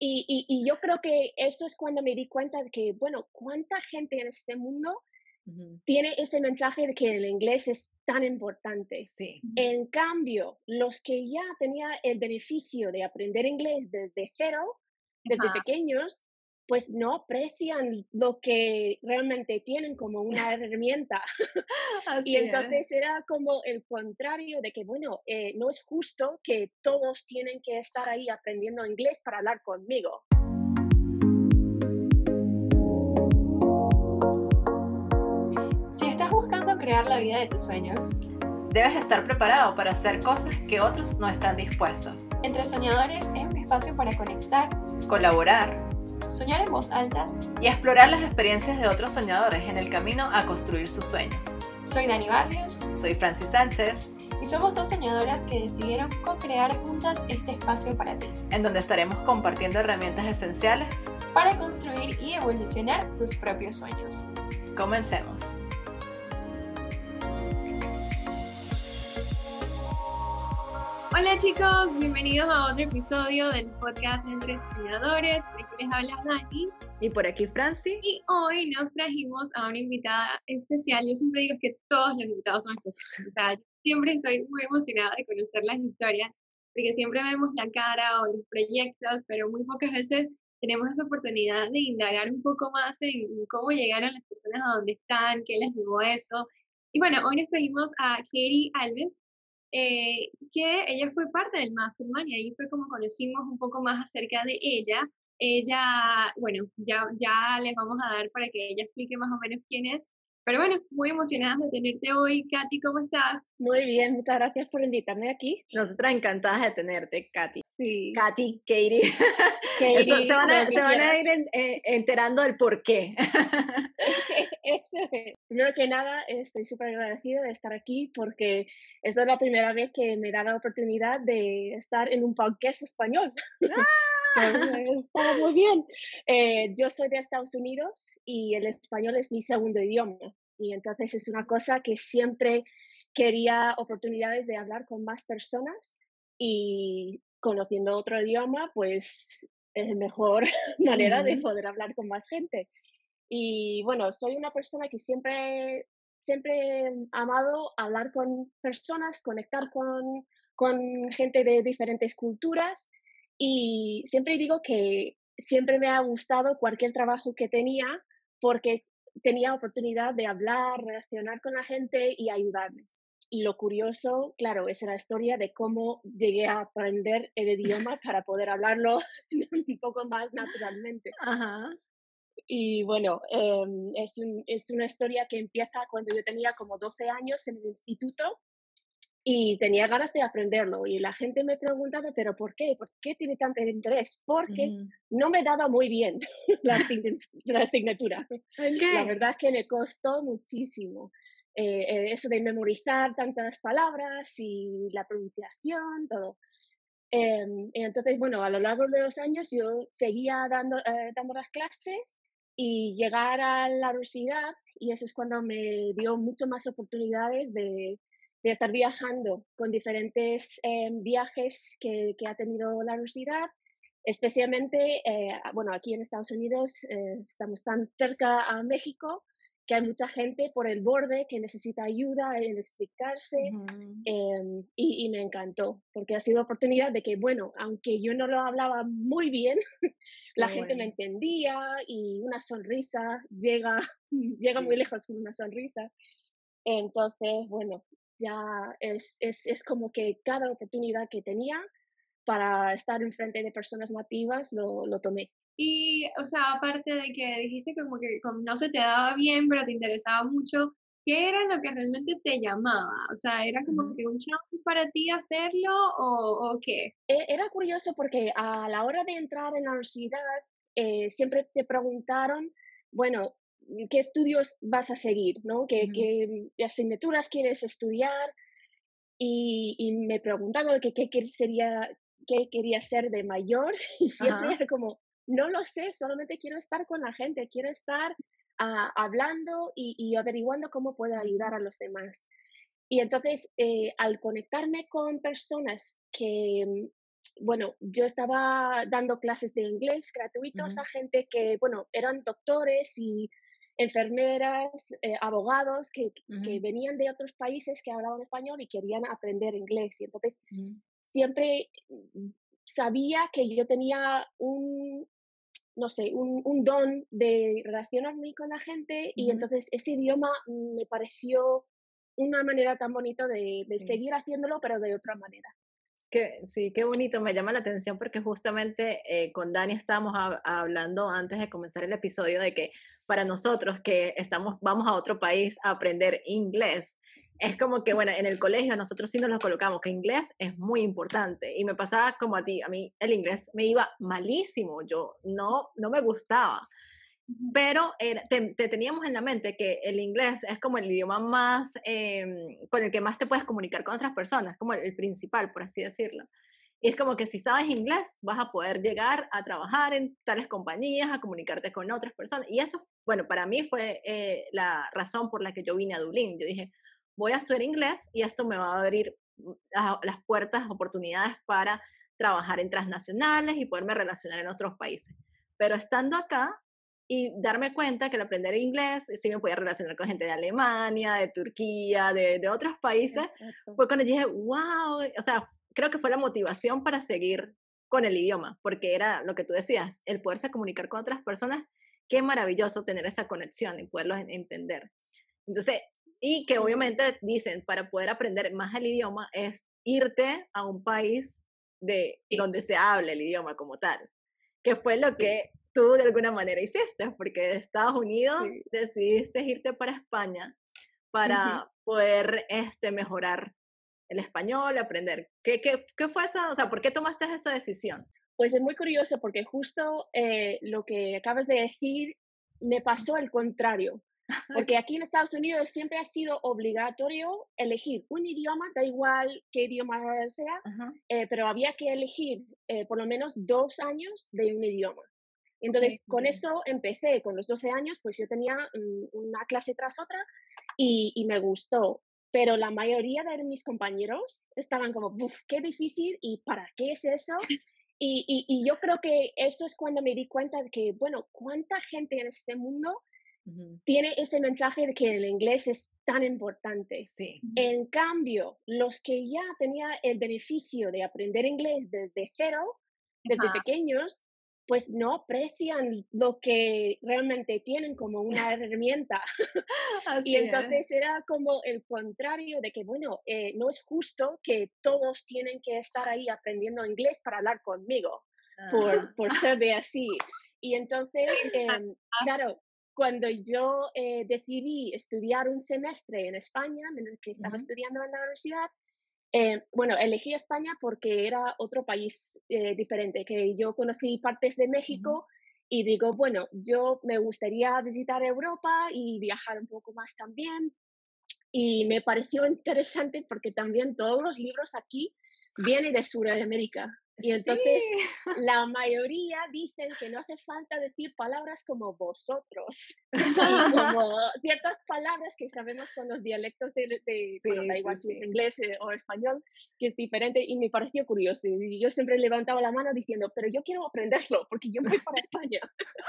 Y, y, yo creo que eso es cuando me di cuenta de que, bueno, ¿cuánta gente en este mundo tiene ese mensaje de que el inglés es tan importante? Sí. En cambio, los que ya tenían el beneficio de aprender inglés desde cero, desde pequeños, pues no aprecian lo que realmente tienen como una herramienta. y entonces era como el contrario de que, bueno, eh, no es justo que todos tienen que estar ahí aprendiendo inglés para hablar conmigo. Si estás buscando crear la vida de tus sueños, debes estar preparado para hacer cosas que otros no están dispuestos. Entre Soñadores es un espacio para conectar, colaborar, soñar en voz alta y explorar las experiencias de otros soñadores en el camino a construir sus sueños. Soy Dani Barrios. Soy Francis Sánchez. Y somos dos soñadoras que decidieron co-crear juntas este espacio para ti. En donde estaremos compartiendo herramientas esenciales para construir y evolucionar tus propios sueños. Comencemos. Hola chicos, bienvenidos a otro episodio del podcast Entre Soñadores. Por aquí les habla Dani. Y por aquí Franci. Y hoy nos trajimos a una invitada especial. Yo siempre digo que todos los invitados son especiales. O sea, siempre estoy muy emocionada de conocer las historias, porque siempre vemos la cara o los proyectos, pero muy pocas veces tenemos esa oportunidad de indagar un poco más en cómo llegaron las personas a donde están, qué les llevó eso. Y bueno, hoy nos trajimos a Katie Alves, eh, que ella fue parte del Mastermind y ahí fue como conocimos un poco más acerca de ella. Ella, bueno, ya, ya les vamos a dar para que ella explique más o menos quién es. Pero bueno, muy emocionada de tenerte hoy. Katy, ¿cómo estás? Muy bien, muchas gracias por invitarme aquí. Nosotras encantadas de tenerte, Katy. Sí. Katy, Katie. se, van a, se van a ir eh, enterando del por qué. Primero que nada, estoy súper agradecida de estar aquí porque esta es la primera vez que me da la oportunidad de estar en un podcast español. ¡Ah! Está muy bien. Eh, yo soy de Estados Unidos y el español es mi segundo idioma. Y entonces es una cosa que siempre quería oportunidades de hablar con más personas y conociendo otro idioma, pues es la mejor manera de poder hablar con más gente. Y bueno, soy una persona que siempre, siempre he amado hablar con personas, conectar con, con gente de diferentes culturas y siempre digo que siempre me ha gustado cualquier trabajo que tenía porque tenía oportunidad de hablar, relacionar con la gente y ayudarles. Y lo curioso, claro, es la historia de cómo llegué a aprender el idioma para poder hablarlo un poco más naturalmente. Ajá. Y bueno, em, es, un, es una historia que empieza cuando yo tenía como 12 años en el instituto y tenía ganas de aprenderlo. Y la gente me preguntaba, ¿pero por qué? ¿Por qué tiene tanto interés? Porque no me daba muy bien la, la asignatura. La verdad es que me costó muchísimo. Eh, eh, eso de memorizar tantas palabras y la pronunciación, todo. Eh, entonces, bueno, a lo largo de los años yo seguía dando, eh, dando las clases y llegar a la universidad y eso es cuando me dio mucho más oportunidades de, de estar viajando con diferentes eh, viajes que, que, ha tenido la universidad, especialmente, eh, bueno, aquí en Estados Unidos eh, estamos tan cerca a México que hay mucha gente por el borde que necesita ayuda en explicarse em, y, y, me encantó porque ha sido oportunidad de que, bueno, aunque yo no lo hablaba muy bien, la gente me entendía y una sonrisa llega, llega muy lejos con una sonrisa. Entonces, bueno, ya es, es, es como que cada oportunidad que tenía para estar enfrente de personas nativas lo, lo tomé. Y, o sea, aparte de que dijiste como que no se te daba bien, pero te interesaba mucho, ¿qué era lo que realmente te llamaba? O sea, ¿era como que un challenge para ti hacerlo o, o, qué? E, era curioso porque a la hora de entrar en la universidad eh, siempre te preguntaron, bueno, ¿qué estudios vas a seguir? ¿no? ¿Qué, qué asignaturas quieres estudiar? Y, y me preguntaban qué, qué, sería, qué quería ser de mayor y siempre era como, no lo sé, solamente quiero estar con la gente, quiero estar uh, hablando y, y, averiguando cómo puedo ayudar a los demás. Y entonces, eh, al conectarme con personas que, bueno, yo estaba dando clases de inglés gratuitos a gente que, bueno, eran doctores y enfermeras, eh, abogados que, que, venían de otros países que hablaban español y querían aprender inglés. Y entonces siempre sabía que yo tenía un, no sé, un, un, don de relacionarme con la gente y entonces ese idioma me pareció una manera tan bonita de, de seguir haciéndolo, pero de otra manera. Que, sí, qué bonito, me llama la atención porque justamente eh, con Dani estábamos hablando antes de comenzar el episodio de que para nosotros que estamos, vamos a otro país a aprender inglés, es como que, bueno, en el colegio nosotros sí nos lo colocamos, que inglés es muy importante. Y me pasaba como a ti, a mí el inglés me iba malísimo, yo no, no me gustaba pero te, teníamos en la mente que el inglés es como el idioma más, em, con el que más te puedes comunicar con otras personas, como el, principal, por así decirlo. Y es como que si sabes inglés, vas a poder llegar a trabajar en tales compañías, a comunicarte con otras personas. Y eso, bueno, para mí fue eh, la razón por la que yo vine a Dublín. Yo dije, voy a estudiar inglés y esto me va a abrir las puertas, oportunidades para trabajar en transnacionales y poderme relacionar en otros países. Pero estando acá, y darme cuenta que al aprender inglés sí me podía relacionar con gente de Alemania, de Turquía, de, de otros países, fue cuando dije, wow, o sea, creo que fue la motivación para seguir con el idioma, porque era lo que tú decías, el poderse comunicar con otras personas, qué maravilloso tener esa conexión y poderlos entender. Entonces, y que obviamente dicen, para poder aprender más el idioma es irte a un país de donde se hable el idioma como tal, que fue lo que tú de alguna manera hiciste, porque de Estados Unidos decidiste irte para España para poder este, mejorar el español, aprender. ¿Qué, qué, qué fue esa, o sea, por qué tomaste esa decisión? Pues es muy curioso porque justo eh, lo que acabas de decir me pasó el contrario. Porque aquí en Estados Unidos siempre ha sido obligatorio elegir un idioma, da igual qué idioma sea, eh, pero había que elegir eh, por lo menos dos años de un idioma. Entonces, con eso empecé, con los 12 años, pues yo tenía mm, una clase tras otra y, me gustó. Pero la mayoría de mis compañeros estaban como, uff, qué difícil y ¿para qué es eso? Y, y, yo creo que eso es cuando me di cuenta de que, bueno, ¿cuánta gente en este mundo tiene ese mensaje de que el inglés es tan importante? Sí. En cambio, los que ya tenían el beneficio de aprender inglés desde cero, desde pequeños, pues no aprecian lo que realmente tienen como una herramienta. y entonces era como el contrario de que, bueno, eh, no es justo que todos tienen que estar ahí aprendiendo inglés para hablar conmigo, por, ah. por ser de así. Y entonces, em, claro, cuando yo eh, decidí estudiar un semestre en España, en el que estaba estudiando en la universidad, eh, bueno, elegí España porque era otro país eh, diferente, que yo conocí partes de México y digo, bueno, yo me gustaría visitar Europa y viajar un poco más también. Y me pareció interesante porque también todos los libros aquí vienen de Sudamérica. Y entonces la mayoría dicen que no hace falta decir palabras como vosotros, como ciertas palabras que sabemos con los dialectos de, de da igual si es inglés eh, o español, que es diferente y me pareció curioso. Y yo siempre levantaba la mano diciendo, pero yo quiero aprenderlo porque yo voy para España.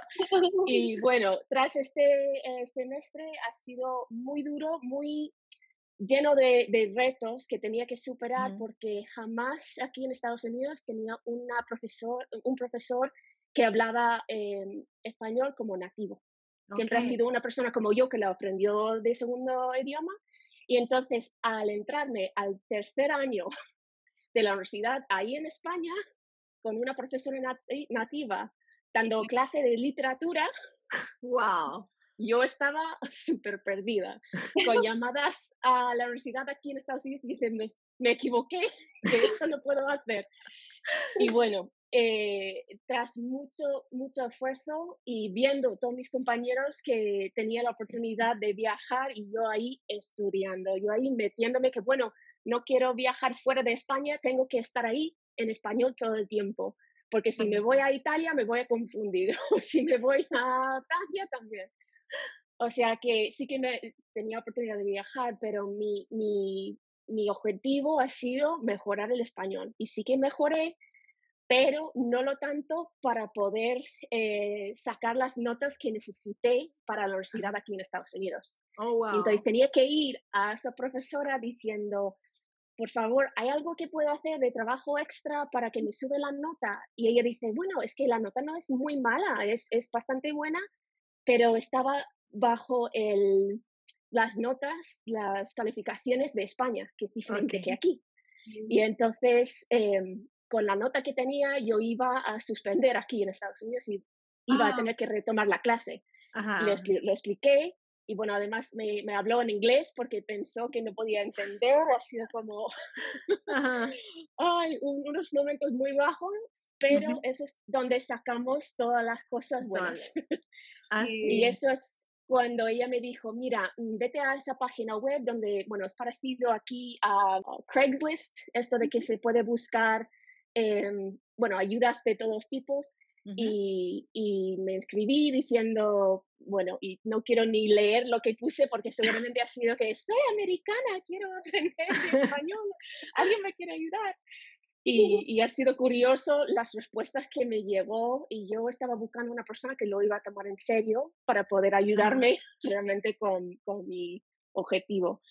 y bueno, tras este eh, semestre ha sido muy duro, muy lleno de, retos que tenía que superar porque jamás aquí en Estados Unidos tenía una profesor, un profesor que hablaba em, español como nativo. Siempre ha sido una persona como yo que lo aprendió de segundo idioma. Y entonces, al entrarme al tercer año de la universidad ahí en España, con una profesora nativa dando clase de literatura, wow yo estaba súper perdida, con llamadas a la universidad aquí en Estados Unidos diciendo, me equivoqué, que eso no puedo hacer. Y bueno, eh, tras mucho, mucho esfuerzo y viendo todos mis compañeros que tenía la oportunidad de viajar y yo ahí estudiando, yo ahí metiéndome que, bueno, no quiero viajar fuera de España, tengo que estar ahí en español todo el tiempo, porque si me voy a Italia me voy a confundir, o si me voy a Francia también. O sea que sí que me, tenía oportunidad de viajar, pero mi, mi, mi, objetivo ha sido mejorar el español. Y sí que mejoré, pero no lo tanto para poder eh, sacar las notas que necesité para la universidad aquí en Estados Unidos. Oh, Entonces tenía que ir a esa profesora diciendo, por favor, ¿hay algo que puedo hacer de trabajo extra para que me sube la nota? Y ella dice, bueno, es que la nota no es muy mala, es, es bastante buena, pero estaba bajo el, las notas, las calificaciones de España, que es diferente que aquí. Y entonces, em, con la nota que tenía, yo iba a suspender aquí en Estados Unidos y iba a ah. tener que retomar la clase. Le, lo expliqué y bueno, además me, me, habló en inglés porque pensó que no podía entender, ha sido como Ay, unos momentos muy bajos, pero eso es donde sacamos todas las cosas buenas. y eso es cuando ella me dijo, mira, mm, vete a esa página web donde, bueno, es parecido aquí a Craigslist, esto de que se puede buscar, em, bueno, ayudas de todos tipos. y, y, me inscribí diciendo, bueno, y no quiero ni leer lo que puse porque seguramente ha sido que soy americana, quiero aprender español, alguien me quiere ayudar. Y, ha sido curioso las respuestas que me llegó y yo estaba buscando una persona que lo iba a tomar en serio para poder ayudarme realmente con, con, mi objetivo.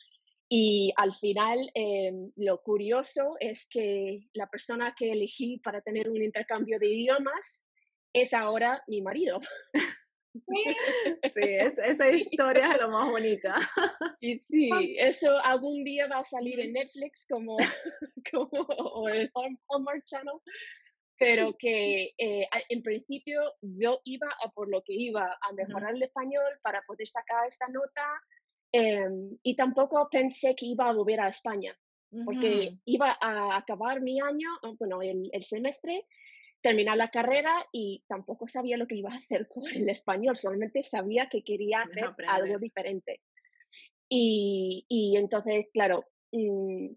Y al final, em, lo curioso es que la persona que elegí para tener un intercambio de idiomas es ahora mi marido. Sí, esa historia es lo más bonita. Y sí, eso algún día va a salir en Netflix como, como o el Hallmark Channel, pero que eh, en principio yo iba a por lo que iba, a mejorar el español para poder sacar esta nota em, y tampoco pensé que iba a volver a España, porque iba a acabar mi año, bueno, el, el semestre terminar la carrera y tampoco sabía lo que iba a hacer con el español, solamente sabía que quería hacer algo diferente. Y, y entonces, claro, mm,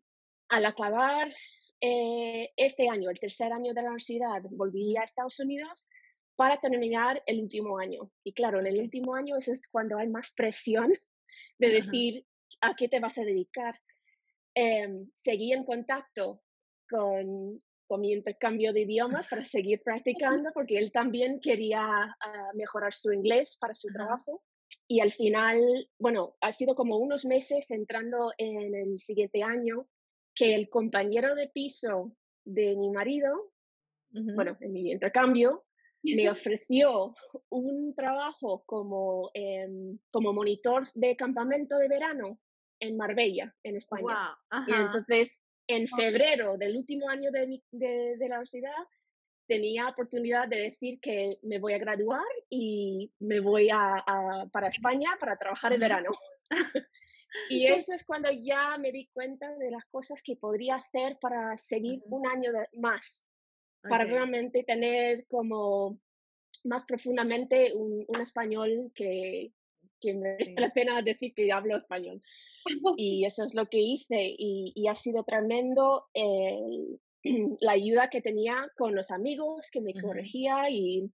al acabar eh, este año, el tercer año de la universidad, volví a Estados Unidos para terminar el último año. Y claro, en el último año eso es cuando hay más presión de decir a qué te vas a dedicar. Eh, seguí en contacto con con mi intercambio de idiomas para seguir practicando, porque él también quería ah, mejorar su inglés para su trabajo. Y al final, bueno, ha sido como unos meses entrando en el siguiente año que el compañero de piso de mi marido, bueno, en mi intercambio, me ofreció un trabajo como, em, como monitor de campamento de verano en Marbella, en España. Y entonces en febrero del último año de, de, la universidad tenía oportunidad de decir que me voy a graduar y me voy a, para España para trabajar el verano. y eso es cuando ya me di cuenta de las cosas que podría hacer para seguir un año más, para realmente tener como más profundamente un, español que, que me la pena decir que hablo español. Y eso es lo que hice y, ha sido tremendo la ayuda que tenía con los amigos que me corregía y,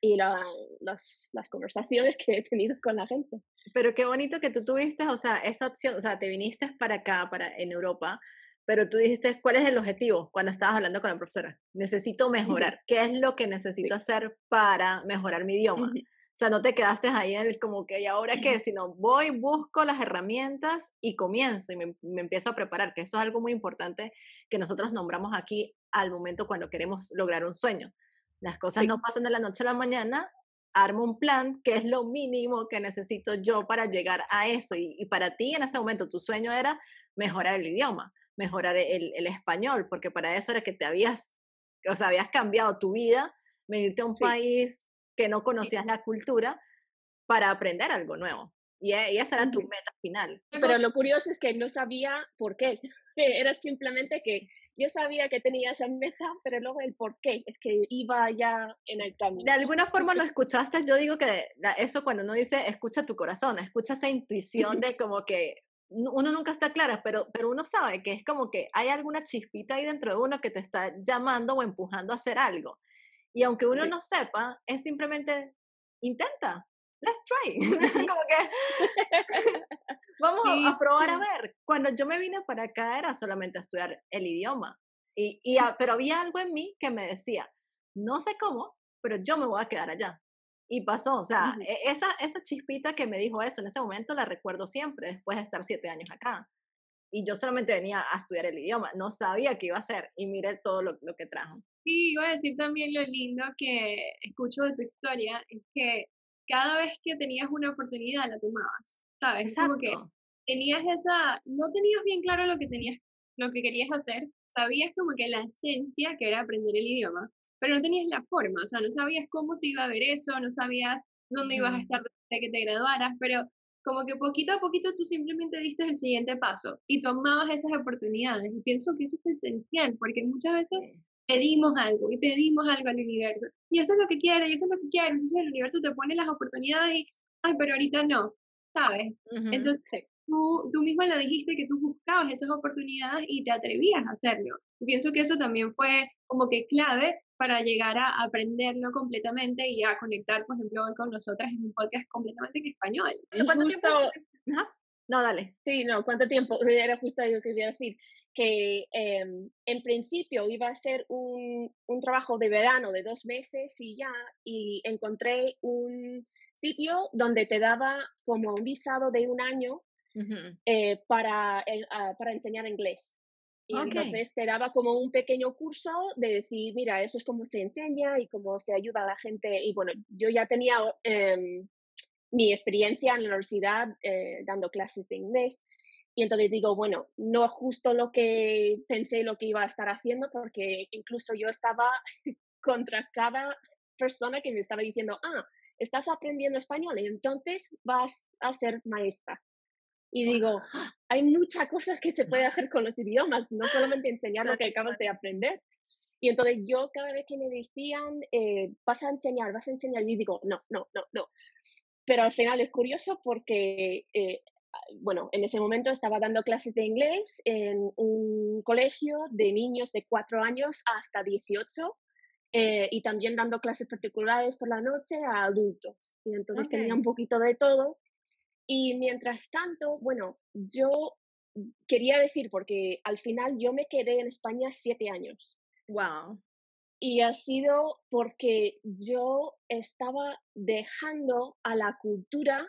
y las, las, conversaciones que he tenido con la gente. Pero qué bonito que tú tuviste, o sea, esa opción, o sea, te viniste para acá, para en Europa, pero tú dijiste, ¿cuál es el objetivo cuando estabas hablando con la profesora? Necesito mejorar. ¿Qué es lo que necesito hacer para mejorar mi idioma? O sea, no te quedaste ahí en el como que, ¿y ahora qué? Sino voy, busco las herramientas y comienzo y me, empiezo a preparar, que eso es algo muy importante que nosotros nombramos aquí al momento cuando queremos lograr un sueño. Las cosas no pasan de la noche a la mañana, armo un plan, que es lo mínimo que necesito yo para llegar a eso. Y, para ti en ese momento tu sueño era mejorar el idioma, mejorar el, el, español, porque para eso era que te habías, o sea, habías cambiado tu vida, venirte a un país que no conocías la cultura para aprender algo nuevo. Y, e, esa era tu meta final. Pero lo curioso es que no sabía por qué. Era simplemente que yo sabía que tenía esa meta, pero luego el por qué, es que iba ya en el camino. De alguna forma lo escuchaste, yo digo que eso cuando uno dice escucha tu corazón, escucha esa intuición de como que uno nunca está clara, pero, pero uno sabe que es como que hay alguna chispita ahí dentro de uno que te está llamando o empujando a hacer algo. Y aunque uno no sepa, es simplemente intenta, let's try. Como que vamos a probar a ver. Cuando yo me vine para acá era solamente a estudiar el idioma. Y, y, pero había algo en mí que me decía, no sé cómo, pero yo me voy a quedar allá. Y pasó, o sea, e, esa, esa chispita que me dijo eso en ese momento la recuerdo siempre, después de estar siete años acá. Y yo solamente venía a estudiar el idioma, no sabía qué iba a hacer y mire todo lo, lo que trajo. Sí, iba a decir también lo lindo que escucho de tu historia, es que cada vez que tenías una oportunidad la tomabas, ¿sabes? Como que tenías esa, no tenías bien claro lo que tenías, lo que querías hacer, sabías como que la esencia que era aprender el idioma, pero no tenías la forma, o sea, no sabías cómo se iba a ver eso, no sabías dónde ibas a estar de que te graduaras, pero como que poquito a poquito tú simplemente diste el siguiente paso y tomabas esas oportunidades. Y pienso que eso es esencial, porque muchas veces pedimos algo y pedimos algo al universo, y eso es lo que quiero, y eso es lo que quiero, entonces el universo te pone las oportunidades y, ay, pero ahorita no, ¿sabes? Entonces, tú, tú misma lo dijiste que tú buscabas esas oportunidades y te atrevías a hacerlo. pienso que eso también fue como que clave para llegar a aprenderlo completamente y a conectar, por ejemplo, hoy con nosotras en un podcast completamente en español. ¿Cuánto tiempo? No, dale. Sí, no, ¿cuánto tiempo? Era justo lo que quería decir, que em, en principio iba a ser un, un, trabajo de verano de dos meses y ya, y encontré un sitio donde te daba como un visado de un año eh, para, ah, para enseñar inglés. Y entonces te daba como un pequeño curso de decir, mira, eso es cómo se enseña y cómo se ayuda a la gente. Y bueno, yo ya tenía em, mi experiencia en la universidad eh, dando clases de inglés. Y entonces digo, bueno, no justo lo que pensé lo que iba a estar haciendo, porque incluso yo estaba contra cada persona que me estaba diciendo, ah, estás aprendiendo español y entonces vas a ser maestra. Y digo, ¡Ah! hay muchas cosas que se puede hacer con los idiomas, no solamente enseñar lo que acabas de aprender. Y entonces yo cada vez que me decían, eh, vas a enseñar, vas a enseñar, y digo, no, no, no, no. Pero al final es curioso porque, eh, bueno, en ese momento estaba dando clases de inglés en un colegio de niños de 4 años hasta 18 eh, y también dando clases particulares por la noche a adultos. Y entonces tenía un poquito de todo y mientras tanto, bueno, yo quería decir, porque al final yo me quedé en España siete años. Wow. Y ha sido porque yo estaba dejando a la cultura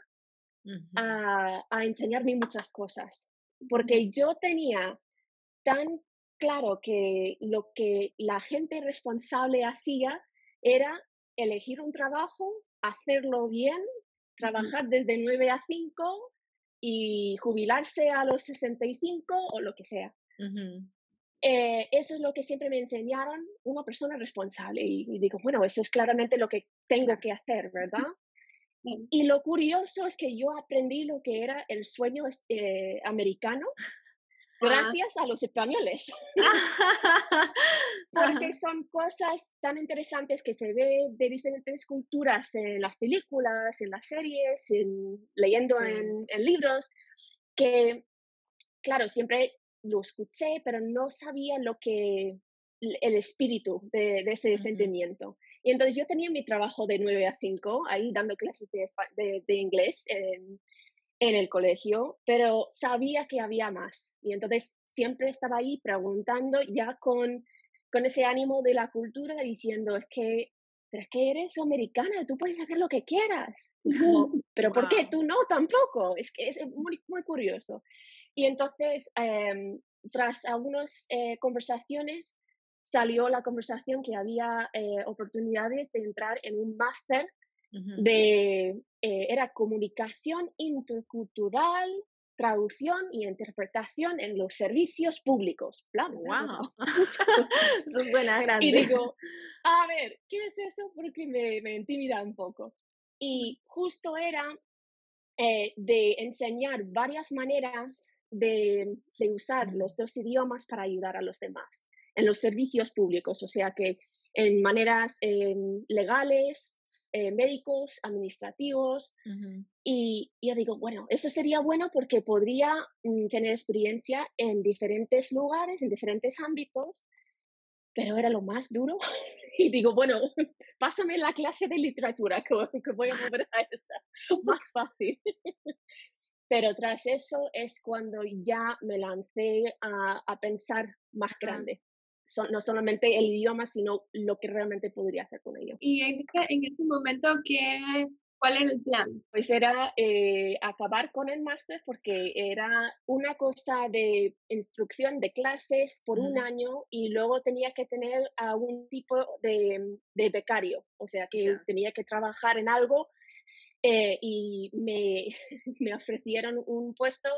a, a, enseñarme muchas cosas. Porque yo tenía tan claro que lo que la gente responsable hacía era elegir un trabajo, hacerlo bien trabajar desde 9 a 5 y jubilarse a los 65 o lo que sea. Eh, eso es lo que siempre me enseñaron una persona responsable y, digo, bueno, eso es claramente lo que tengo que hacer, ¿verdad? Y lo curioso es que yo aprendí lo que era el sueño eh, americano. Gracias a los españoles. Porque son cosas tan interesantes que se ve de diferentes culturas en las películas, en las series, leyendo en, libros, que, claro, siempre lo escuché, pero no sabía lo que, el espíritu de, ese sentimiento. Y entonces yo tenía mi trabajo de 9 a 5, ahí dando clases de, de, de inglés en, en el colegio, pero sabía que había más. Y entonces siempre estaba ahí preguntando ya con, con ese ánimo de la cultura, diciendo, es que, pero es que eres americana, tú puedes hacer lo que quieras. pero ¿por qué? Tú no, tampoco. Es que es muy, muy curioso. Y entonces, em, tras algunas eh, conversaciones, salió la conversación que había eh, oportunidades de entrar en un máster de, eh, era comunicación intercultural, traducción y interpretación en los servicios públicos. Plan, ¡Wow! Eso suena grande. Y digo, a ver, ¿qué es eso? Porque me, me intimida un poco. Y justo era eh, de enseñar varias maneras de, de, usar los dos idiomas para ayudar a los demás en los servicios públicos, o sea que en maneras em, legales, eh, médicos, administrativos. Y yo digo, bueno, eso sería bueno porque podría mm, tener experiencia en diferentes lugares, en diferentes ámbitos, pero era lo más duro. y digo, bueno, pásame la clase de literatura que, voy a mover a esa, más fácil. pero tras eso es cuando ya me lancé a, a pensar más grande. No solamente el idioma, sino lo que realmente podría hacer con ello. Y en, en este momento, ¿qué, ¿cuál era el plan? Pues era eh, acabar con el máster porque era una cosa de instrucción de clases por un año y luego tenía que tener algún tipo de, de becario, o sea que tenía que trabajar en algo eh, y me, me ofrecieron un puesto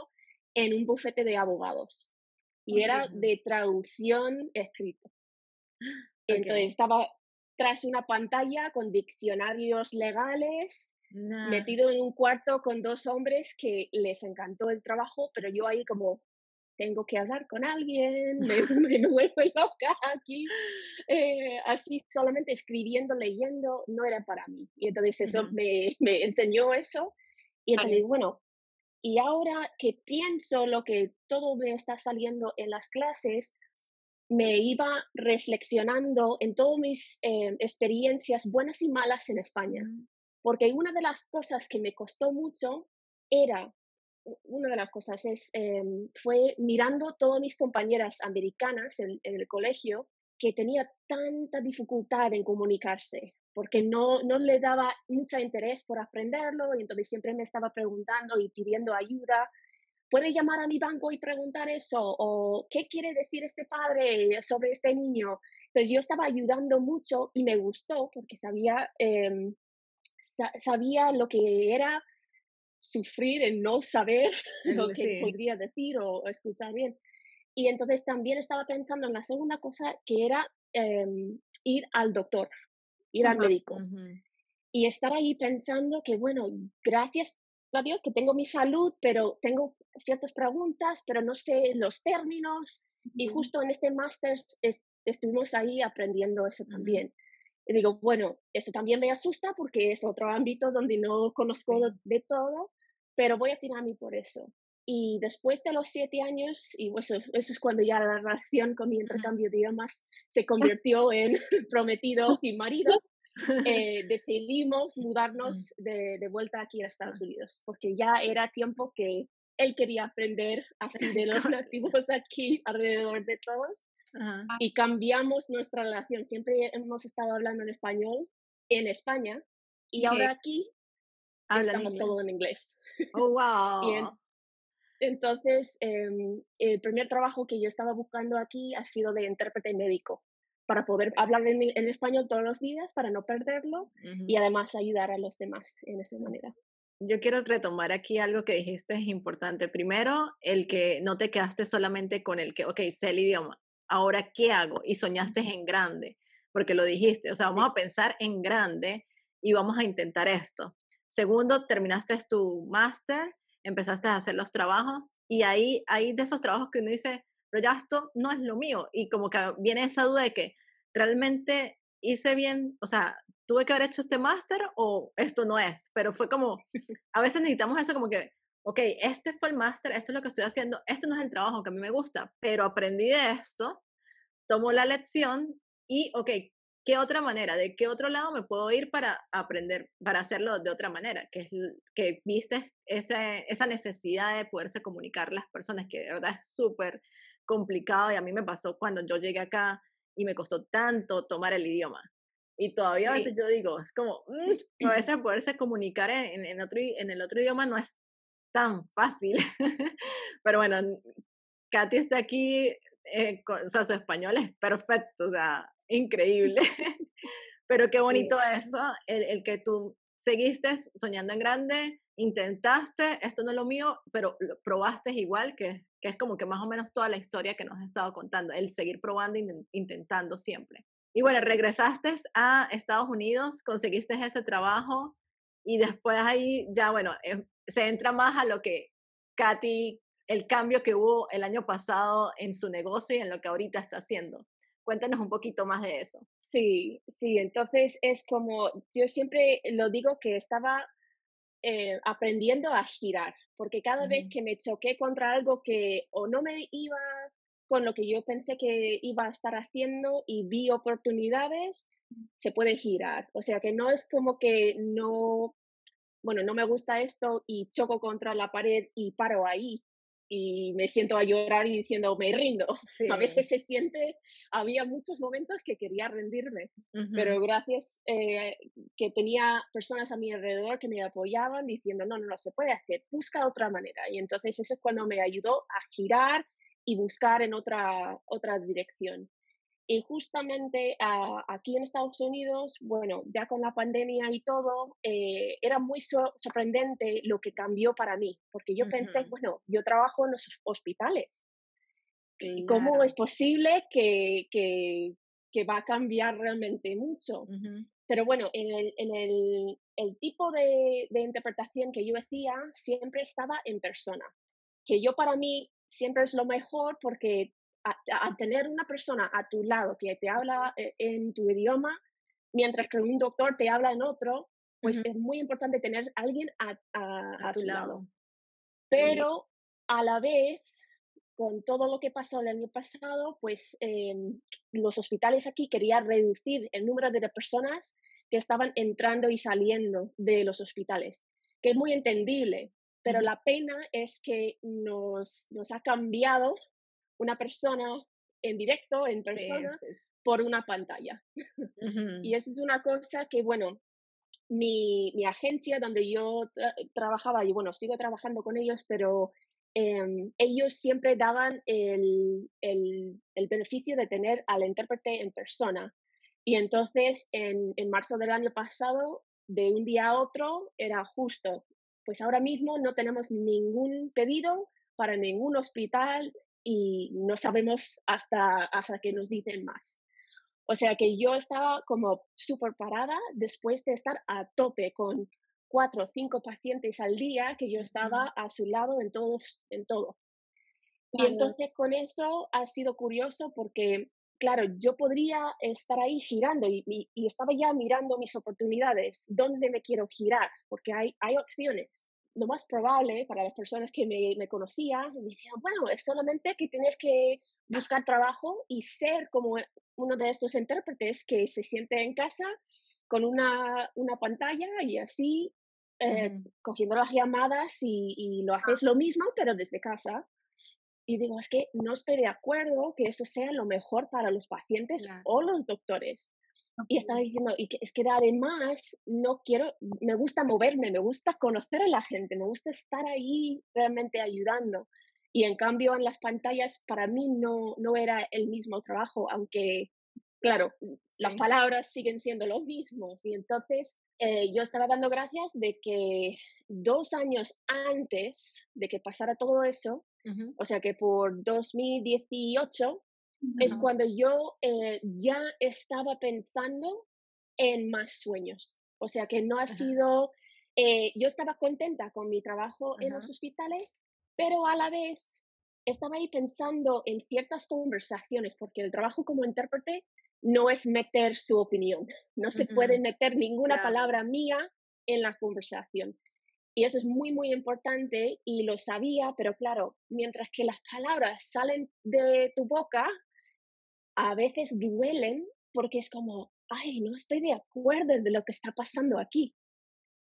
en un bufete de abogados y era de traducción escrita. Entonces estaba tras una pantalla con diccionarios legales, metido en un cuarto con dos hombres que les encantó el trabajo, pero yo ahí como tengo que hablar con alguien, me, me vuelvo loca aquí, eh, así solamente escribiendo, leyendo, no era para mí. Y entonces eso me, me, enseñó eso. Y entonces, bueno, y ahora que pienso lo que todo me está saliendo en las clases, me iba reflexionando en todas mis eh, experiencias buenas y malas en España. Mm. Porque una de las cosas que me costó mucho era, una de las cosas es, em, fue mirando todas mis compañeras americanas en, el colegio que tenía tanta dificultad en comunicarse porque no, no le daba mucho interés por aprenderlo y entonces siempre me estaba preguntando y pidiendo ayuda. ¿Puede llamar a mi banco y preguntar eso? ¿O qué quiere decir este padre sobre este niño? Entonces yo estaba ayudando mucho y me gustó porque sabía, em, sabía lo que era sufrir en no saber lo que podría decir o, escuchar bien. Y entonces también estaba pensando en la segunda cosa que era em, ir al doctor ir al médico. Y estar ahí pensando que, bueno, gracias a Dios que tengo mi salud, pero tengo ciertas preguntas, pero no sé los términos. Y justo en este máster estuvimos ahí aprendiendo eso también. Y digo, bueno, eso también me asusta porque es otro ámbito donde no conozco de todo, pero voy a tirarme por eso. Y después de los siete años, y eso, eso es cuando ya la relación con mi intercambio de idiomas se convirtió en prometido y marido, eh, decidimos mudarnos de, de, vuelta aquí a Estados Unidos, porque ya era tiempo que él quería aprender así de los nativos aquí alrededor de todos. Y cambiamos nuestra relación. Siempre hemos estado hablando en español en España y ahora aquí hablamos todo en inglés. Oh, wow. Entonces, em, el primer trabajo que yo estaba buscando aquí ha sido de intérprete médico, para poder hablar en, español todos los días, para no perderlo y además ayudar a los demás en esa manera. Yo quiero retomar aquí algo que dijiste es importante. Primero, el que no te quedaste solamente con el que, ok, sé el idioma, ahora qué hago y soñaste en grande, porque lo dijiste, o sea, vamos a pensar en grande y vamos a intentar esto. Segundo, terminaste tu máster empezaste a hacer los trabajos y ahí hay de esos trabajos que uno dice, pero ya esto no es lo mío y como que viene esa duda de que realmente hice bien, o sea, tuve que haber hecho este máster o esto no es, pero fue como, a veces necesitamos eso como que, ok, este fue el máster, esto es lo que estoy haciendo, este no es el trabajo que a mí me gusta, pero aprendí de esto, tomo la lección y, ok, ¿qué otra manera, de qué otro lado me puedo ir para aprender, para hacerlo de otra manera? Que, es, que viste ese, esa necesidad de poderse comunicar las personas, que de verdad es súper complicado y a mí me pasó cuando yo llegué acá y me costó tanto tomar el idioma. Y todavía a veces yo digo, es como, mm, a veces poderse comunicar en, en, otro, en el otro idioma no es tan fácil. Pero bueno, Katy está aquí, eh, o sea, su español es perfecto, o sea, increíble. Pero qué bonito eso, el, el, que tú seguiste soñando en grande, intentaste, esto no es lo mío, pero probaste igual, que, que es como que más o menos toda la historia que nos has estado contando, el seguir probando, intentando siempre. Y bueno, regresaste a Estados Unidos, conseguiste ese trabajo y después ahí ya, bueno, em, se entra más a lo que Katy, el cambio que hubo el año pasado en su negocio y en lo que ahorita está haciendo. Cuéntanos un poquito más de eso. Sí, sí, entonces es como, yo siempre lo digo que estaba eh, aprendiendo a girar, porque cada vez que me choqué contra algo que o no me iba con lo que yo pensé que iba a estar haciendo y vi oportunidades, se puede girar. O sea que no es como que no, bueno, no me gusta esto y choco contra la pared y paro ahí. Y me siento a llorar y diciendo, me rindo. A veces se siente, había muchos momentos que quería rendirme, pero gracias eh, que tenía personas a mi alrededor que me apoyaban diciendo, no, no, no se puede hacer, busca otra manera. Y entonces eso es cuando me ayudó a girar y buscar en otra, otra dirección. Y justamente ah, aquí en Estados Unidos, bueno, ya con la pandemia y todo, eh, era muy sorprendente lo que cambió para mí, porque yo pensé, bueno, yo trabajo en los hospitales. ¿Cómo es posible que, que, que, va a cambiar realmente mucho? Pero bueno, en, el, en el, el tipo de, de interpretación que yo hacía siempre estaba en persona, que yo para mí siempre es lo mejor porque a, tener una persona a tu lado que te habla eh, en tu idioma, mientras que un doctor te habla en otro, pues es muy importante tener a alguien a, a, tu lado. Pero a la vez, con todo lo que pasó el año pasado, pues em, los hospitales aquí querían reducir el número de personas que estaban entrando y saliendo de los hospitales, que es muy entendible, pero la pena es que nos, nos ha cambiado una persona en directo, en persona, por una pantalla. Y eso es una cosa que, bueno, mi, mi agencia donde yo trabajaba, y bueno, sigo trabajando con ellos, pero em, ellos siempre daban el, el, el, beneficio de tener al intérprete en persona. Y entonces, en, en marzo del año pasado, de un día a otro, era justo, pues ahora mismo no tenemos ningún pedido para ningún hospital y no sabemos hasta, hasta que nos dicen más. O sea que yo estaba como súper parada después de estar a tope con cuatro o cinco pacientes al día que yo estaba a su lado en, todos, en todo. Y entonces con eso ha sido curioso porque, claro, yo podría estar ahí girando y, y, estaba ya mirando mis oportunidades, dónde me quiero girar, porque hay, hay opciones lo más probable para las personas que me, me conocían, me decían, bueno, es solamente que tienes que buscar trabajo y ser como uno de estos intérpretes que se siente en casa con una, una pantalla y así eh, cogiendo las llamadas y, y, lo haces lo mismo, pero desde casa. Y digo, es que no estoy de acuerdo que eso sea lo mejor para los pacientes o los doctores. Y estaba diciendo, y que, es que además no quiero, me gusta moverme, me gusta conocer a la gente, me gusta estar ahí realmente ayudando. Y en cambio en las pantallas para mí no, no era el mismo trabajo, aunque, claro, las palabras siguen siendo lo mismo. Y entonces eh, yo estaba dando gracias de que dos años antes de que pasara todo eso, o sea que por 2018, es cuando yo eh, ya estaba pensando en más sueños. O sea que no ha sido, eh, yo estaba contenta con mi trabajo en los hospitales, pero a la vez estaba ahí pensando en ciertas conversaciones, porque el trabajo como intérprete no es meter su opinión, no se puede meter ninguna palabra mía en la conversación. Y eso es muy, muy importante y lo sabía, pero claro, mientras que las palabras salen de tu boca, a veces duelen porque es como, ay, no estoy de acuerdo de lo que está pasando aquí.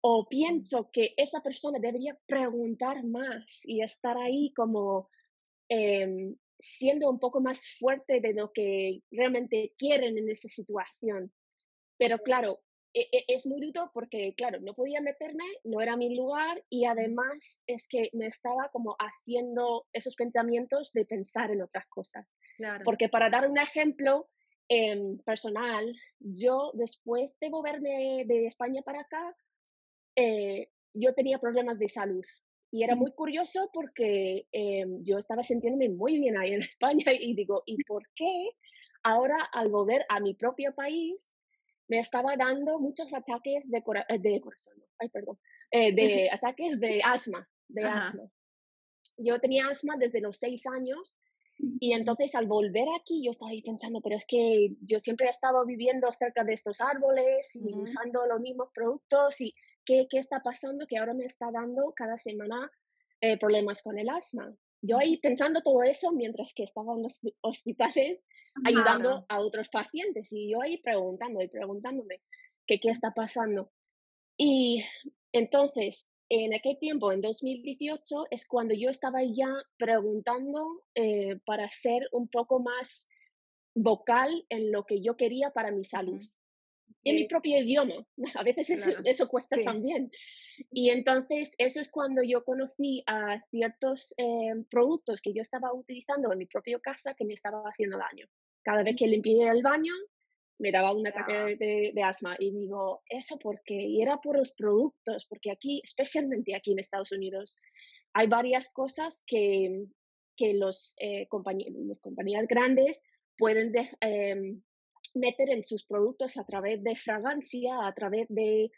O pienso que esa persona debería preguntar más y estar ahí como em, siendo un poco más fuerte de lo que realmente quieren en esa situación. Pero claro, e, e, es muy duro porque, claro, no podía meterme, no era mi lugar y además es que me estaba como haciendo esos pensamientos de pensar en otras cosas. Porque para dar un ejemplo em, personal, yo después de moverme de España para acá, eh, yo tenía problemas de salud. Y era muy curioso porque em, yo estaba sintiéndome muy bien ahí en España y digo, ¿y por qué ahora al volver a mi propio país me estaba dando muchos ataques de, eh, de corazón, ay, perdón, eh, de ataques de asma, de asma. Yo tenía asma desde los seis años y entonces al volver aquí yo estaba ahí pensando, pero es que yo siempre he estado viviendo cerca de estos árboles y usando los mismos productos y ¿qué, ¿qué, está pasando que ahora me está dando cada semana eh, problemas con el asma? Yo ahí pensando todo eso mientras que estaba en los hospitales ayudando a otros pacientes y yo ahí preguntando y preguntándome qué, qué está pasando. Y entonces, en aquel tiempo, en 2018, es cuando yo estaba ya preguntando eh, para ser un poco más vocal en lo que yo quería para mi salud. En mi propio idioma. A veces eso, cuesta también. Y entonces eso es cuando yo conocí a ciertos eh, productos que yo estaba utilizando en mi propia casa que me estaba haciendo daño. Cada vez que limpié el baño, me daba un ataque de, asma y digo, ¿eso por qué? Y era por los productos, porque aquí, especialmente aquí en Estados Unidos, hay varias cosas que, que los, eh, compañías grandes pueden em, meter en sus productos a través de fragancia, a través de,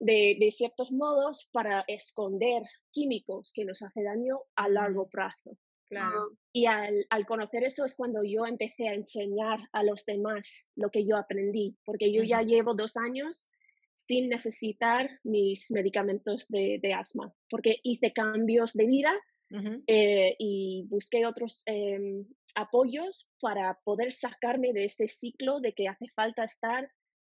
de, de, ciertos modos para esconder químicos que nos hacen daño a largo plazo. Y al, al, conocer eso es cuando yo empecé a enseñar a los demás lo que yo aprendí, porque yo ya llevo dos años sin necesitar mis medicamentos de, de asma, porque hice cambios de vida eh, y busqué otros em, apoyos para poder sacarme de este ciclo de que hace falta estar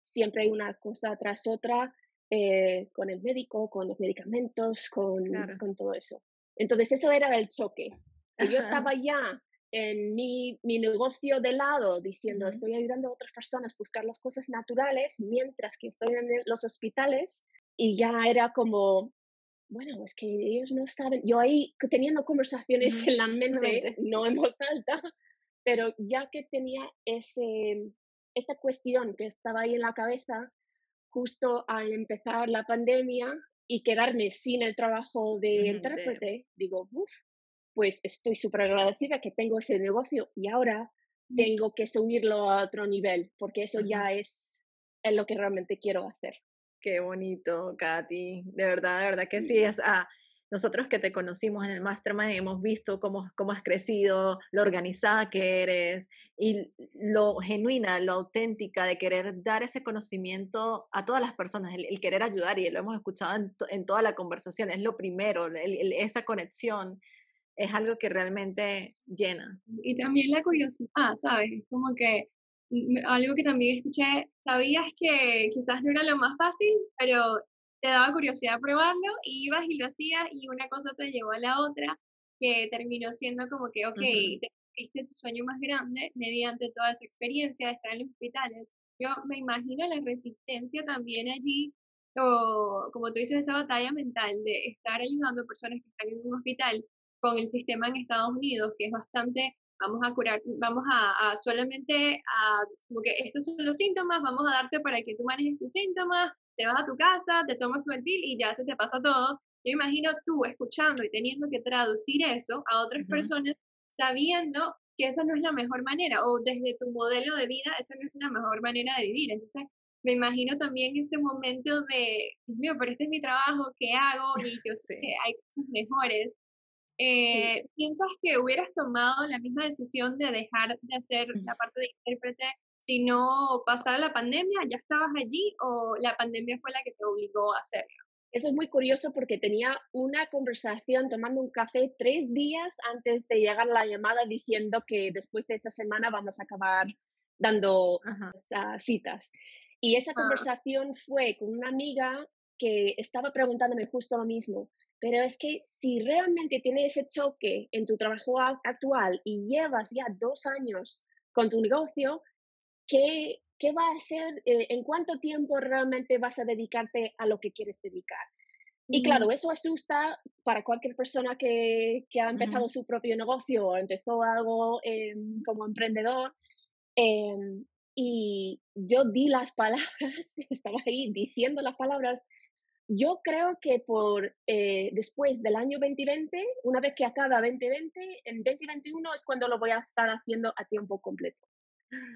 siempre una cosa tras otra eh, con el médico, con los medicamentos, con, con todo eso. Entonces eso era el choque yo estaba ya en mi, mi, negocio de lado diciendo, estoy ayudando a otras personas a buscar las cosas naturales mientras que estoy en los hospitales y ya era como, bueno, es que ellos no saben, yo ahí teniendo conversaciones en la mente, no en voz alta, pero ya que tenía ese, esta cuestión que estaba ahí en la cabeza, justo al empezar la pandemia y quedarme sin el trabajo de intérprete, digo, uff, pues estoy súper agradecida que tengo ese negocio y ahora mm. tengo que subirlo a otro nivel, porque eso ya es, es lo que realmente quiero hacer. Qué bonito, Katy. De verdad, de verdad que sí. Es, ah, nosotros que te conocimos en el Mastermind hemos visto cómo, cómo has crecido, lo organizada que eres y lo genuina, lo auténtica de querer dar ese conocimiento a todas las personas, el, querer ayudar y lo hemos escuchado en, en, toda la conversación, es lo primero, esa conexión es algo que realmente llena. Y también la curiosidad, ¿sabes? Como que algo que también escuché, sabías que quizás no era lo más fácil, pero te daba curiosidad probarlo, y ibas y lo hacías y una cosa te llevó a la otra, que terminó siendo como que, ok, te cumpliste tu sueño más grande mediante toda esa experiencia de estar en los hospitales. Yo me imagino la resistencia también allí, o como tú dices, esa batalla mental de estar ayudando a personas que están en un hospital con el sistema en Estados Unidos, que es bastante, vamos a curar, vamos a, solamente a, como que estos son los síntomas, vamos a darte para que tú manejes tus síntomas, te vas a tu casa, te tomas tu pil y ya se te pasa todo. Yo imagino tú escuchando y teniendo que traducir eso a otras personas, sabiendo que esa no es la mejor manera, o desde tu modelo de vida, esa no es la mejor manera de vivir. Entonces, me imagino también ese momento de, Dios mío, pero este es mi trabajo, ¿qué hago? Y yo sé que hay cosas mejores. Eh, ¿Piensas que hubieras tomado la misma decisión de dejar de hacer la parte de intérprete si no pasara la pandemia? ¿Ya estabas allí o la pandemia fue la que te obligó a hacerlo? Eso es muy curioso porque tenía una conversación tomando un café tres días antes de llegar la llamada diciendo que después de esta semana vamos a acabar dando citas. Y esa ah. conversación fue con una amiga que estaba preguntándome justo lo mismo. Pero es que si realmente tienes ese choque en tu trabajo actual y llevas ya dos años con tu negocio, ¿qué, qué va a ser, eh, en cuánto tiempo realmente vas a dedicarte a lo que quieres dedicar? Y claro, eso asusta para cualquier persona que, que ha empezado su propio negocio o empezó algo em, como emprendedor. Em, y yo di las palabras, estaba ahí diciendo las palabras yo creo que por eh, después del año 2020, una vez que acaba 2020, en 2021 es cuando lo voy a estar haciendo a tiempo completo.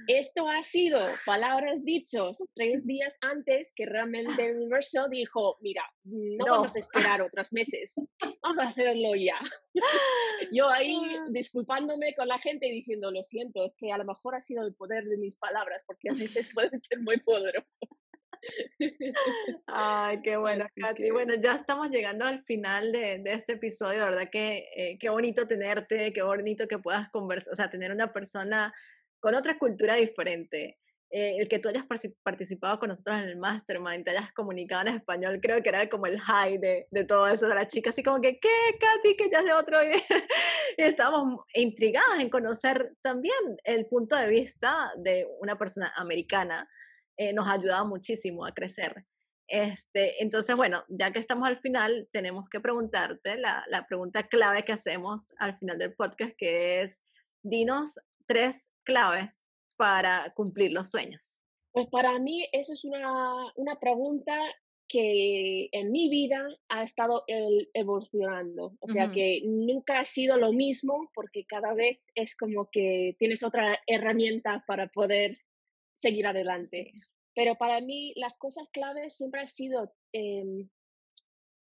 Esto ha sido palabras dichos tres días antes que realmente el universo dijo, mira, no, vamos a esperar otros meses, vamos a hacerlo ya. Yo ahí ah. disculpándome con la gente y diciendo, lo siento, es que a lo mejor ha sido el poder de mis palabras, porque a veces pueden ser muy poderosas. Ay, qué bueno, Katy. Bueno, ya estamos llegando al final de, de este episodio, ¿verdad? Que, eh, qué bonito tenerte, qué bonito que puedas conversar, o sea, tener una persona con otra cultura diferente. eh, el que tú hayas participado con nosotros en el Mastermind, te hayas comunicado en español, creo que era como el high de, de todo eso, de la chica así como que, ¿qué, Katy? Que ya es de otro. y estábamos intrigadas en conocer también el punto de vista de una persona americana. Eh, nos ha ayudado muchísimo a crecer. Este, entonces, bueno, ya que estamos al final, tenemos que preguntarte la, la pregunta clave que hacemos al final del podcast, que es, dinos tres claves para cumplir los sueños? Pues para mí eso es una, una pregunta que en mi vida ha estado evolucionando. O sea que nunca ha sido lo mismo porque cada vez es como que tienes otra herramienta para poder seguir adelante. Pero para mí las cosas claves siempre han sido em,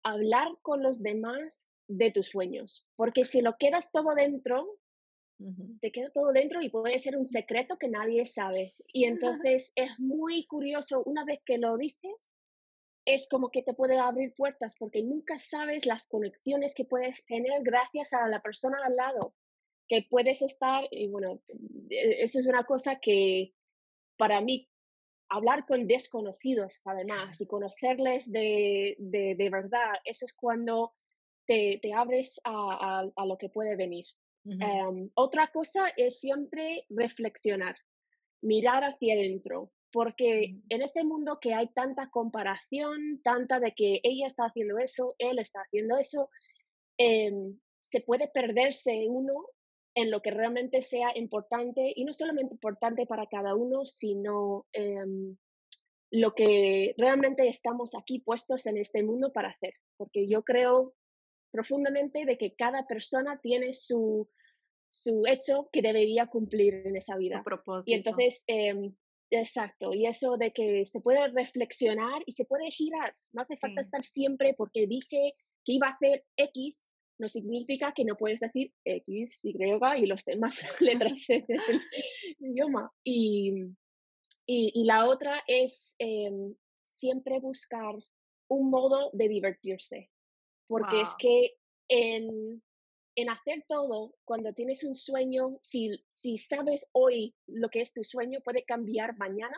hablar con los demás de tus sueños. Porque si lo quedas todo dentro, te queda todo dentro y puede ser un secreto que nadie sabe. Y entonces es muy curioso, una vez que lo dices, es como que te puede abrir puertas porque nunca sabes las conexiones que puedes tener gracias a la persona al lado, que puedes estar, y bueno, e, eso es una cosa que para mí, hablar con desconocidos además y conocerles de, de, verdad, eso es cuando te, te abres a, a lo que puede venir. Em, otra cosa es siempre reflexionar, mirar hacia adentro, porque en este mundo que hay tanta comparación, tanta de que ella está haciendo eso, él está haciendo eso, em, se puede perderse uno en lo que realmente sea importante y no solamente importante para cada uno, sino em, lo que realmente estamos aquí puestos en este mundo para hacer. Porque yo creo profundamente de que cada persona tiene su, su hecho que debería cumplir en esa vida. Y entonces, em, exacto, y eso de que se puede reflexionar y se puede girar, no hace falta estar siempre porque dije que iba a hacer X, no significa que no puedes decir X, Y y los demás letras del idioma. Y, y, la otra es em, siempre buscar un modo de divertirse, porque es que en, en hacer todo, cuando tienes un sueño, si, si sabes hoy lo que es tu sueño, puede cambiar mañana.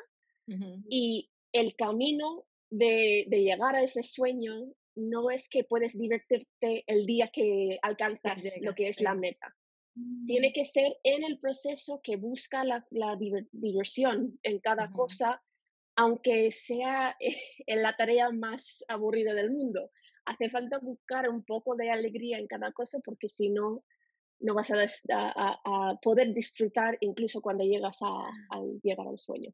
Y el camino de, de, llegar a ese sueño no es que puedes divertirte el día que alcanzas lo que es la meta. Tiene mm. que ser en el proceso que busca la, la diversión en cada cosa, aunque sea en la tarea más aburrida del mundo hace falta buscar un poco de alegría en cada cosa porque si no, no vas a, a, poder disfrutar incluso cuando llegas a, llegar al sueño.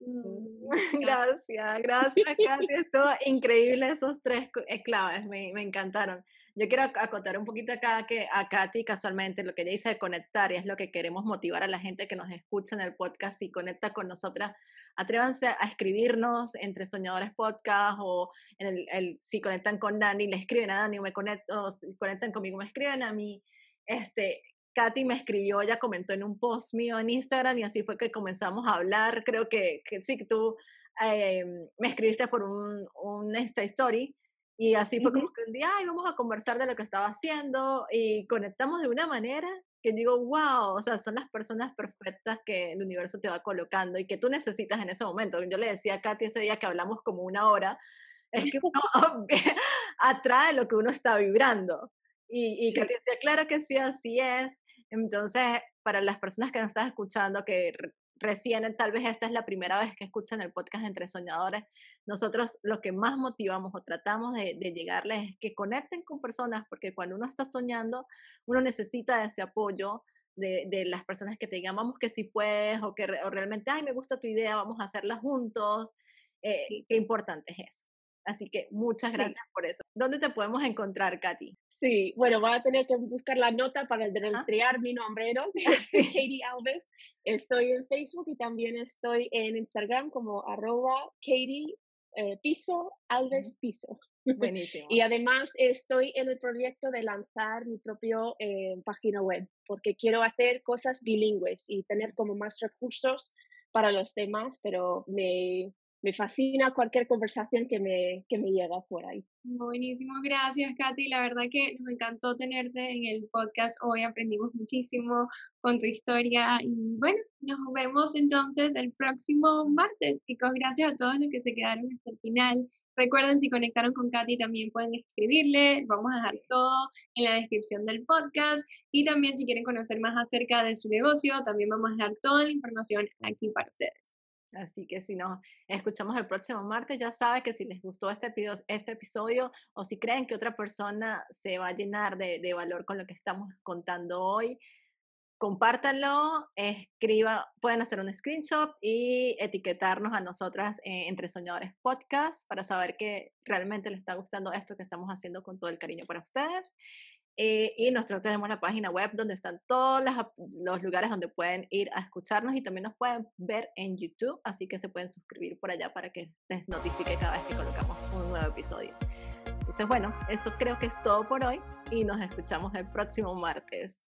Mm, gracias, gracias Katy, estuvo increíble esos tres eh, claves, me, me, encantaron. Yo quiero acotar un poquito acá que a Katy casualmente lo que ella dice de conectar y es lo que queremos motivar a la gente que nos escucha en el podcast y conecta con nosotras, atrévanse a escribirnos entre Soñadores Podcast o en el, el, si conectan con Dani, le escriben a Dani o me conecto, o si conectan conmigo me escriben a mí. Este, Katy me escribió, ella comentó en un post mío en Instagram y así fue que comenzamos a hablar. Creo que, que sí, que tú eh, me escribiste por un, un Insta Story y así fue como que un día, ay, vamos a conversar de lo que estaba haciendo y conectamos de una manera que digo, wow, o sea, son las personas perfectas que el universo te va colocando y que tú necesitas en ese momento. Yo le decía a Katy ese día que hablamos como una hora, es que uno atrae lo que uno está vibrando. Y, y Katy decía, claro que sí, así es. Entonces, para las personas que nos están escuchando, que recién tal vez esta es la primera vez que escuchan el podcast Entre Soñadores, nosotros lo que más motivamos o tratamos de, llegarles es que conecten con personas, porque cuando uno está soñando, uno necesita ese apoyo de, de, las personas que te digan, vamos que sí puedes, o que o realmente, ay, me gusta tu idea, vamos a hacerla juntos. Eh, Qué importante es eso. Así que muchas gracias por eso. ¿Dónde te podemos encontrar, Katy? Sí, bueno, voy a tener que buscar la nota para deletrear mi nombre, ¿no? Katie Alves. Estoy en Facebook y también estoy en Instagram como arroba Katie eh, Piso Alves Piso. Buenísimo. y además estoy en el proyecto de lanzar mi propio eh, página web porque quiero hacer cosas bilingües y tener como más recursos para los demás, pero me, me fascina cualquier conversación que me, que me llega por ahí. Buenísimo, gracias Katy. La verdad que nos encantó tenerte en el podcast hoy, aprendimos muchísimo con tu historia y bueno, nos vemos entonces el próximo martes. Chicos, gracias a todos los que se quedaron hasta el final. Recuerden, si conectaron con Katy también pueden escribirle, vamos a dejar todo en la descripción del podcast y también si quieren conocer más acerca de su negocio, también vamos a dejar toda la información aquí para ustedes. Así que si nos escuchamos el próximo martes, ya saben que si les gustó este, este episodio o si creen que otra persona se va a llenar de, valor con lo que estamos contando hoy, compártanlo, escriban, pueden hacer un screenshot y etiquetarnos a nosotras Entre Soñadores Podcast para saber que realmente les está gustando esto que estamos haciendo con todo el cariño para ustedes. Eh, y nosotros tenemos la página web donde están todos los lugares donde pueden ir a escucharnos y también nos pueden ver en YouTube, así que se pueden suscribir por allá para que les notifique cada vez que colocamos un nuevo episodio. Entonces, bueno, eso creo que es todo por hoy y nos escuchamos el próximo martes.